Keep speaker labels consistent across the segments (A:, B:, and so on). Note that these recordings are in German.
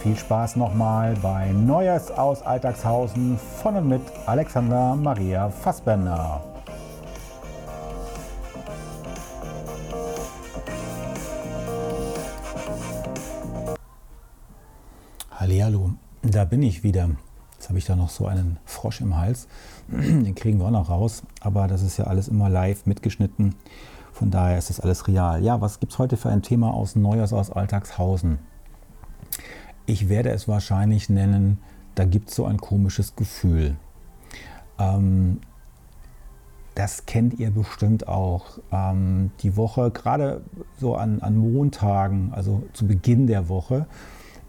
A: viel Spaß nochmal bei Neues aus Alltagshausen von und mit Alexander Maria Fassbender. Hallihallo, da bin ich wieder. Jetzt habe ich da noch so einen Frosch im Hals. Den kriegen wir auch noch raus. Aber das ist ja alles immer live mitgeschnitten. Von daher ist das alles real. Ja, was gibt es heute für ein Thema aus Neues aus Alltagshausen? Ich werde es wahrscheinlich nennen, da gibt es so ein komisches Gefühl. Ähm, das kennt ihr bestimmt auch. Ähm, die Woche, gerade so an, an Montagen, also zu Beginn der Woche,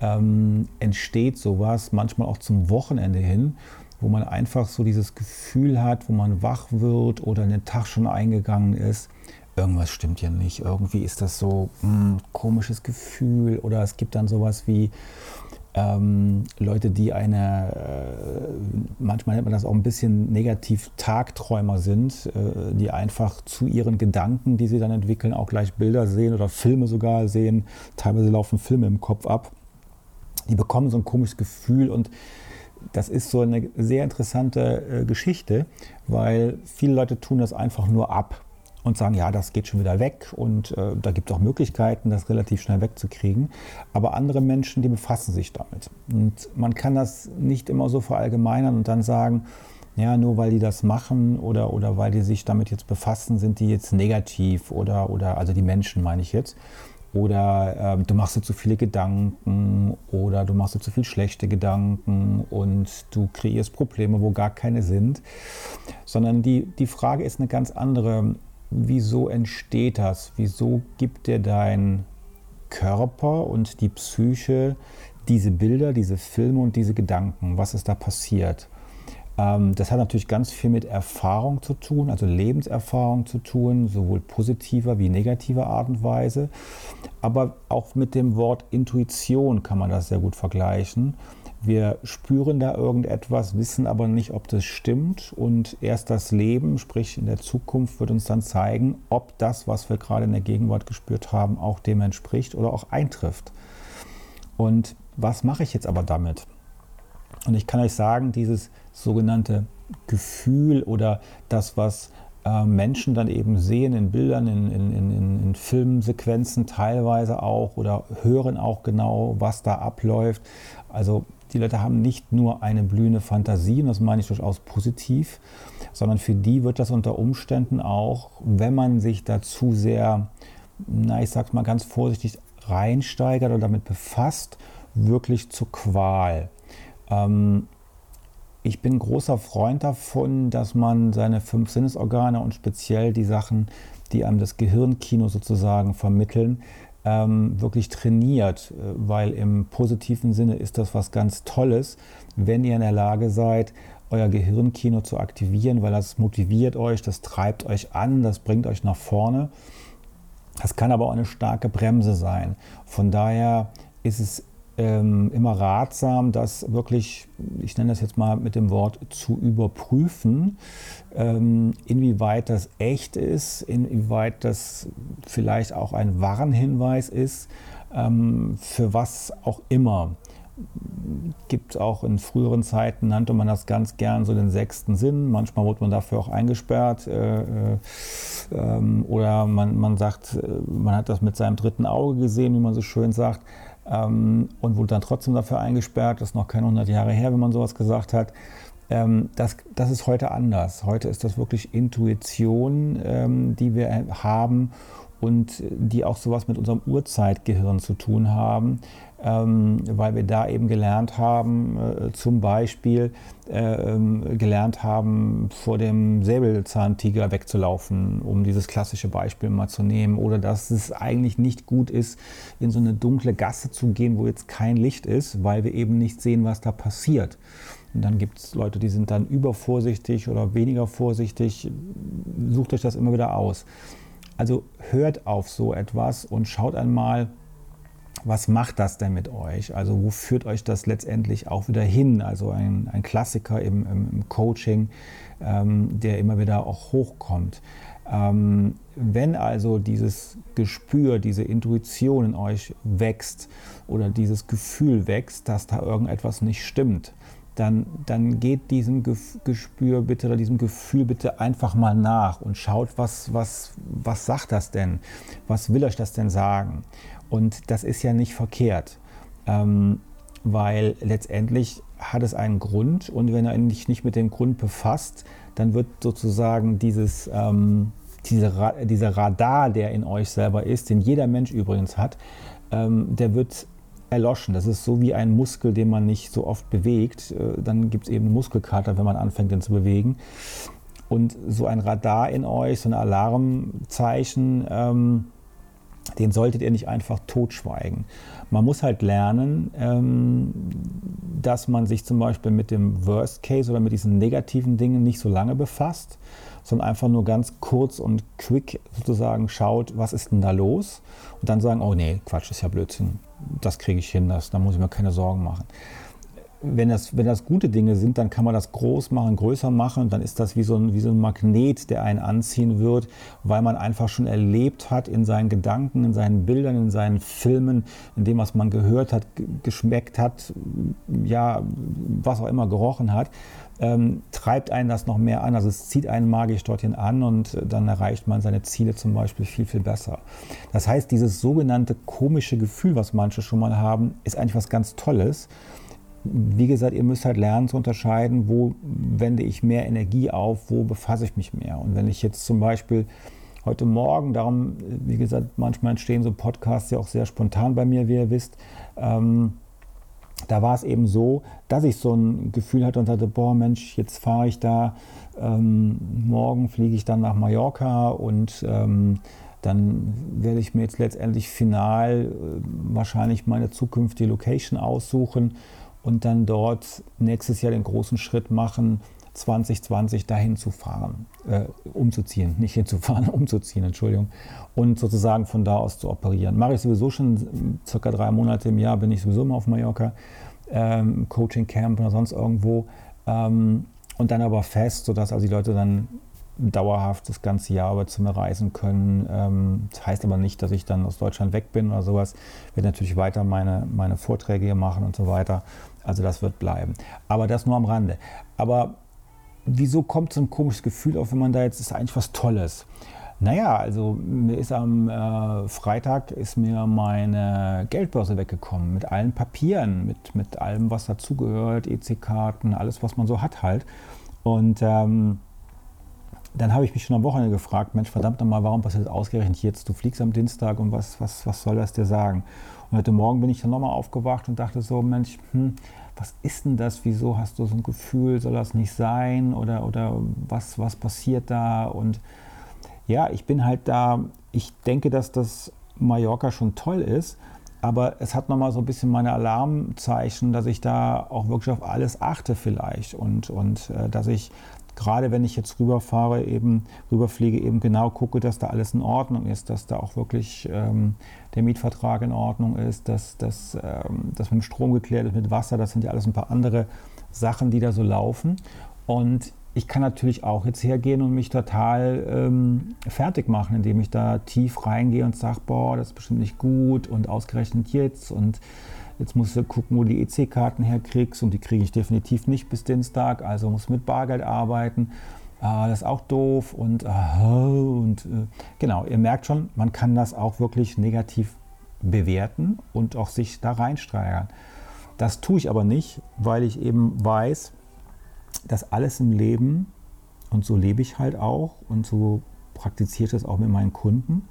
A: ähm, entsteht sowas, manchmal auch zum Wochenende hin, wo man einfach so dieses Gefühl hat, wo man wach wird oder in den Tag schon eingegangen ist. Irgendwas stimmt ja nicht. Irgendwie ist das so ein hm, komisches Gefühl oder es gibt dann sowas wie ähm, Leute, die eine, äh, manchmal nennt man das auch ein bisschen negativ Tagträumer sind, äh, die einfach zu ihren Gedanken, die sie dann entwickeln, auch gleich Bilder sehen oder Filme sogar sehen. Teilweise laufen Filme im Kopf ab die bekommen so ein komisches Gefühl und das ist so eine sehr interessante äh, Geschichte, weil viele Leute tun das einfach nur ab und sagen, ja, das geht schon wieder weg und äh, da gibt es auch Möglichkeiten, das relativ schnell wegzukriegen. Aber andere Menschen, die befassen sich damit. Und man kann das nicht immer so verallgemeinern und dann sagen, ja, nur weil die das machen oder, oder weil die sich damit jetzt befassen, sind die jetzt negativ oder, oder also die Menschen meine ich jetzt oder ähm, du machst dir zu viele Gedanken oder du machst dir zu viel schlechte Gedanken und du kreierst Probleme, wo gar keine sind, sondern die, die Frage ist eine ganz andere. Wieso entsteht das? Wieso gibt dir dein Körper und die Psyche diese Bilder, diese Filme und diese Gedanken? Was ist da passiert? Ähm, das hat natürlich ganz viel mit Erfahrung zu tun, also Lebenserfahrung zu tun, sowohl positiver wie negativer Art und Weise. Aber auch mit dem Wort Intuition kann man das sehr gut vergleichen. Wir spüren da irgendetwas, wissen aber nicht, ob das stimmt. Und erst das Leben, sprich in der Zukunft, wird uns dann zeigen, ob das, was wir gerade in der Gegenwart gespürt haben, auch dem entspricht oder auch eintrifft. Und was mache ich jetzt aber damit? Und ich kann euch sagen, dieses sogenannte Gefühl oder das, was äh, Menschen dann eben sehen in Bildern, in, in, in, in Filmsequenzen teilweise auch oder hören auch genau, was da abläuft. Also die Leute haben nicht nur eine blühende Fantasie, und das meine ich durchaus positiv, sondern für die wird das unter Umständen auch, wenn man sich dazu sehr, na ich sag's mal ganz vorsichtig, reinsteigert oder damit befasst, wirklich zur Qual. Ähm, ich bin großer Freund davon, dass man seine fünf Sinnesorgane und speziell die Sachen, die einem das Gehirnkino sozusagen vermitteln, ähm, wirklich trainiert, äh, weil im positiven Sinne ist das was ganz Tolles, wenn ihr in der Lage seid, euer Gehirnkino zu aktivieren, weil das motiviert euch, das treibt euch an, das bringt euch nach vorne. Das kann aber auch eine starke Bremse sein. Von daher ist es ähm, immer ratsam, das wirklich, ich nenne das jetzt mal mit dem Wort, zu überprüfen, ähm, inwieweit das echt ist, inwieweit das vielleicht auch ein Warnhinweis ist, ähm, für was auch immer. Gibt auch in früheren Zeiten, nannte man das ganz gern so den sechsten Sinn. Manchmal wurde man dafür auch eingesperrt. Äh, äh, ähm, oder man, man sagt, äh, man hat das mit seinem dritten Auge gesehen, wie man so schön sagt. Ähm, und wurde dann trotzdem dafür eingesperrt. Das ist noch keine 100 Jahre her, wenn man sowas gesagt hat. Ähm, das, das ist heute anders. Heute ist das wirklich Intuition, ähm, die wir haben und die auch sowas mit unserem Urzeitgehirn zu tun haben, ähm, weil wir da eben gelernt haben, äh, zum Beispiel äh, gelernt haben, vor dem Säbelzahntiger wegzulaufen, um dieses klassische Beispiel mal zu nehmen, oder dass es eigentlich nicht gut ist, in so eine dunkle Gasse zu gehen, wo jetzt kein Licht ist, weil wir eben nicht sehen, was da passiert. Und dann gibt es Leute, die sind dann übervorsichtig oder weniger vorsichtig. Sucht euch das immer wieder aus. Also hört auf so etwas und schaut einmal, was macht das denn mit euch? Also wo führt euch das letztendlich auch wieder hin? Also ein, ein Klassiker im, im, im Coaching, ähm, der immer wieder auch hochkommt. Ähm, wenn also dieses Gespür, diese Intuition in euch wächst oder dieses Gefühl wächst, dass da irgendetwas nicht stimmt, dann, dann geht diesem Gespür bitte oder diesem Gefühl bitte einfach mal nach und schaut, was, was, was sagt das denn? Was will euch das denn sagen? Und das ist ja nicht verkehrt, ähm, weil letztendlich hat es einen Grund und wenn er sich nicht mit dem Grund befasst, dann wird sozusagen dieses, ähm, diese, dieser Radar, der in euch selber ist, den jeder Mensch übrigens hat, ähm, der wird erloschen. Das ist so wie ein Muskel, den man nicht so oft bewegt. Äh, dann gibt es eben Muskelkater, wenn man anfängt, den zu bewegen. Und so ein Radar in euch, so ein Alarmzeichen, ähm, den solltet ihr nicht einfach totschweigen. Man muss halt lernen, ähm, dass man sich zum Beispiel mit dem Worst Case oder mit diesen negativen Dingen nicht so lange befasst, sondern einfach nur ganz kurz und quick sozusagen schaut, was ist denn da los? Und dann sagen, oh nee, Quatsch, ist ja Blödsinn das kriege ich hin, das, da muss ich mir keine Sorgen machen. Wenn das, wenn das gute Dinge sind, dann kann man das groß machen, größer machen. Dann ist das wie so, ein, wie so ein Magnet, der einen anziehen wird, weil man einfach schon erlebt hat in seinen Gedanken, in seinen Bildern, in seinen Filmen, in dem, was man gehört hat, geschmeckt hat, ja, was auch immer gerochen hat ähm, treibt einen das noch mehr an. Also es zieht einen magisch dorthin an und dann erreicht man seine Ziele zum Beispiel viel, viel besser. Das heißt, dieses sogenannte komische Gefühl, was manche schon mal haben, ist eigentlich was ganz Tolles. Wie gesagt, ihr müsst halt lernen zu unterscheiden, wo wende ich mehr Energie auf, wo befasse ich mich mehr. Und wenn ich jetzt zum Beispiel heute Morgen, darum, wie gesagt, manchmal entstehen so Podcasts ja auch sehr spontan bei mir, wie ihr wisst, ähm, da war es eben so, dass ich so ein Gefühl hatte und sagte, boah Mensch, jetzt fahre ich da, ähm, morgen fliege ich dann nach Mallorca und ähm, dann werde ich mir jetzt letztendlich final äh, wahrscheinlich meine zukünftige Location aussuchen und dann dort nächstes Jahr den großen Schritt machen, 2020 dahin zu fahren, äh, umzuziehen, nicht hinzufahren, umzuziehen, Entschuldigung, und sozusagen von da aus zu operieren. Mache ich sowieso schon circa drei Monate im Jahr, bin ich sowieso immer auf Mallorca, ähm, Coaching Camp oder sonst irgendwo, ähm, und dann aber fest, sodass also die Leute dann dauerhaft das ganze Jahr über zu mir reisen können. Ähm, das heißt aber nicht, dass ich dann aus Deutschland weg bin oder sowas. Ich werde natürlich weiter meine, meine Vorträge hier machen und so weiter. Also das wird bleiben. Aber das nur am Rande. Aber wieso kommt so ein komisches Gefühl auf, wenn man da jetzt, ist eigentlich was Tolles. Naja, also mir ist am äh, Freitag ist mir meine Geldbörse weggekommen mit allen Papieren, mit, mit allem, was dazugehört, EC-Karten, alles, was man so hat halt. Und ähm, dann habe ich mich schon am Wochenende gefragt, Mensch, verdammt nochmal, warum passiert das ausgerechnet jetzt? Du fliegst am Dienstag und was, was, was soll das dir sagen? Und heute Morgen bin ich dann nochmal aufgewacht und dachte so, Mensch, hm, was ist denn das? Wieso hast du so ein Gefühl, soll das nicht sein? Oder, oder was, was passiert da? Und ja, ich bin halt da, ich denke, dass das Mallorca schon toll ist, aber es hat nochmal so ein bisschen meine Alarmzeichen, dass ich da auch wirklich auf alles achte vielleicht und, und äh, dass ich gerade wenn ich jetzt rüberfahre, eben rüberfliege, eben genau gucke, dass da alles in Ordnung ist, dass da auch wirklich ähm, der Mietvertrag in Ordnung ist, dass, ähm, das mit dem Strom geklärt ist, mit Wasser, das sind ja alles ein paar andere Sachen, die da so laufen. Und ich kann natürlich auch jetzt hergehen und mich total ähm, fertig machen, indem ich da tief reingehe und sage, boah, das ist bestimmt nicht gut und ausgerechnet jetzt und Jetzt musst du gucken, wo du die EC-Karten herkriegst und die kriege ich definitiv nicht bis Dienstag, also muss mit Bargeld arbeiten. Ah, das ist auch doof und, ah, und äh, genau, ihr merkt schon, man kann das auch wirklich negativ bewerten und auch sich da reinsteigern. Das tue ich aber nicht, weil ich eben weiß, dass alles im Leben, und so lebe ich halt auch und so praktiziere ich das auch mit meinen Kunden,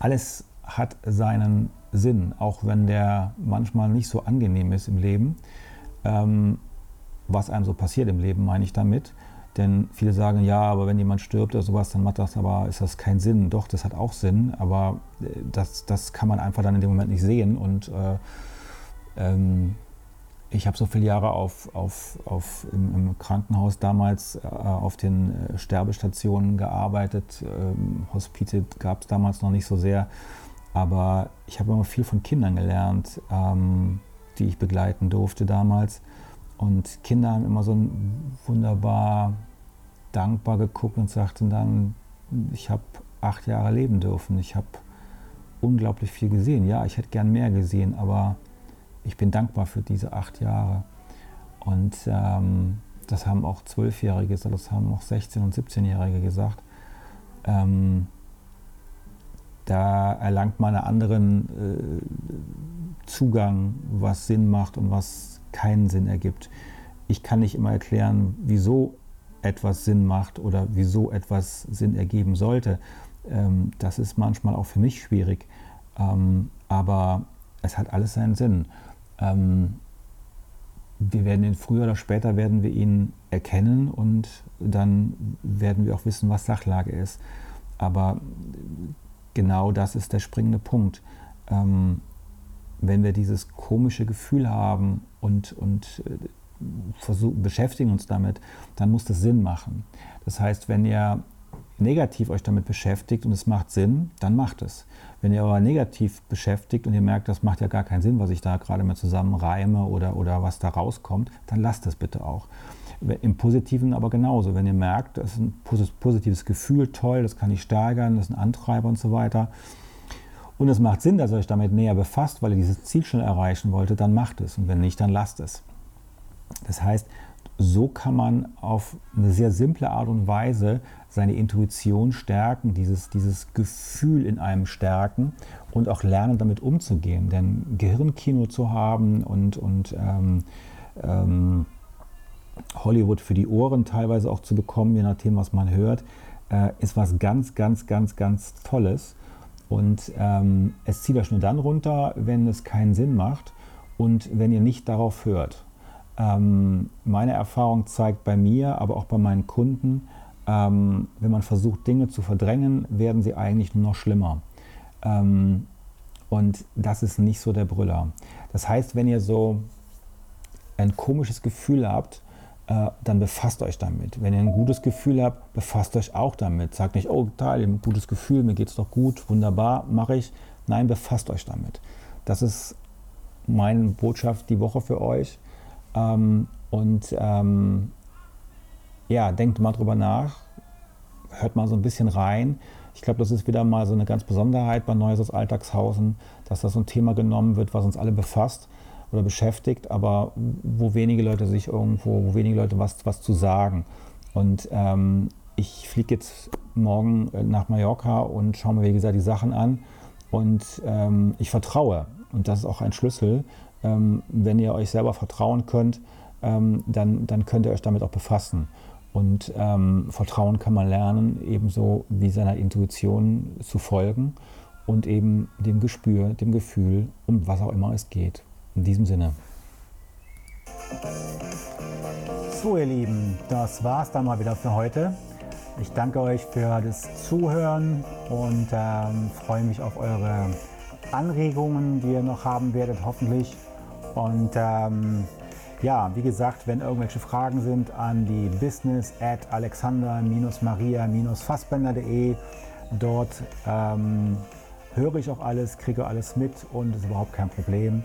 A: alles hat seinen Sinn, auch wenn der manchmal nicht so angenehm ist im Leben. Ähm, was einem so passiert im Leben, meine ich damit. Denn viele sagen, ja, aber wenn jemand stirbt oder sowas, dann macht das aber, ist das kein Sinn. Doch, das hat auch Sinn, aber äh, das, das kann man einfach dann in dem Moment nicht sehen. Und äh, ähm, ich habe so viele Jahre auf, auf, auf im, im Krankenhaus damals äh, auf den äh, Sterbestationen gearbeitet. Ähm, Hospize gab es damals noch nicht so sehr. Aber ich habe immer viel von Kindern gelernt, ähm, die ich begleiten durfte damals. Und Kinder haben immer so wunderbar dankbar geguckt und sagten dann, ich habe acht Jahre leben dürfen. Ich habe unglaublich viel gesehen. Ja, ich hätte gern mehr gesehen, aber ich bin dankbar für diese acht Jahre. Und ähm, das haben auch Zwölfjährige das haben auch 16- und 17-Jährige gesagt. Ähm, da erlangt man einen anderen äh, Zugang, was Sinn macht und was keinen Sinn ergibt. Ich kann nicht immer erklären, wieso etwas Sinn macht oder wieso etwas Sinn ergeben sollte. Ähm, das ist manchmal auch für mich schwierig. Ähm, aber es hat alles seinen Sinn. Ähm, wir werden ihn früher oder später werden wir ihn erkennen und dann werden wir auch wissen, was Sachlage ist. Aber genau das ist der springende Punkt. Ähm, wenn wir dieses komische Gefühl haben und, und äh, versuch, beschäftigen uns damit, dann muss das Sinn machen. Das heißt, wenn ihr negativ euch damit beschäftigt und es macht Sinn, dann macht es. Wenn ihr aber negativ beschäftigt und ihr merkt, das macht ja gar keinen Sinn, was ich da gerade mal zusammen reime oder, oder was da rauskommt, dann lasst es bitte auch. Im Positiven aber genauso. Wenn ihr merkt, das ist ein positives Gefühl, toll, das kann ich steigern, das ist ein Antreiber und so weiter. Und es macht Sinn, dass ihr euch damit näher befasst, weil ihr dieses Ziel schon erreichen wolltet, dann macht es. Und wenn nicht, dann lasst es. Das heißt, so kann man auf eine sehr simple Art und Weise seine Intuition stärken, dieses, dieses Gefühl in einem stärken und auch lernen, damit umzugehen. Denn Gehirnkino zu haben und, und ähm, ähm, Hollywood für die Ohren teilweise auch zu bekommen, je nachdem, was man hört, äh, ist was ganz, ganz, ganz, ganz Tolles. Und ähm, es zieht euch nur dann runter, wenn es keinen Sinn macht und wenn ihr nicht darauf hört. Ähm, meine Erfahrung zeigt bei mir, aber auch bei meinen Kunden, ähm, wenn man versucht, Dinge zu verdrängen, werden sie eigentlich nur noch schlimmer. Ähm, und das ist nicht so der Brüller. Das heißt, wenn ihr so ein komisches Gefühl habt, äh, dann befasst euch damit. Wenn ihr ein gutes Gefühl habt, befasst euch auch damit. Sagt nicht, oh, total, ein gutes Gefühl, mir geht es doch gut, wunderbar, mache ich. Nein, befasst euch damit. Das ist meine Botschaft die Woche für euch. Ähm, und ähm, ja, denkt mal drüber nach, hört mal so ein bisschen rein. Ich glaube, das ist wieder mal so eine ganz Besonderheit bei Neues aus Alltagshausen, dass das so ein Thema genommen wird, was uns alle befasst oder beschäftigt, aber wo wenige Leute sich irgendwo, wo wenige Leute was, was zu sagen. Und ähm, ich fliege jetzt morgen äh, nach Mallorca und schaue mir, wie gesagt, die Sachen an. Und ähm, ich vertraue. Und das ist auch ein Schlüssel, ähm, wenn ihr euch selber vertrauen könnt, ähm, dann, dann könnt ihr euch damit auch befassen. Und ähm, Vertrauen kann man lernen, ebenso wie seiner Intuition zu folgen und eben dem Gespür, dem Gefühl, um was auch immer es geht. In diesem Sinne. So ihr Lieben, das war es dann mal wieder für heute. Ich danke euch für das Zuhören und ähm, freue mich auf eure Anregungen, die ihr noch haben werdet, hoffentlich. Und ähm, ja, wie gesagt, wenn irgendwelche Fragen sind, an die business at alexander-maria-fassbender.de. Dort ähm, höre ich auch alles, kriege alles mit und ist überhaupt kein Problem.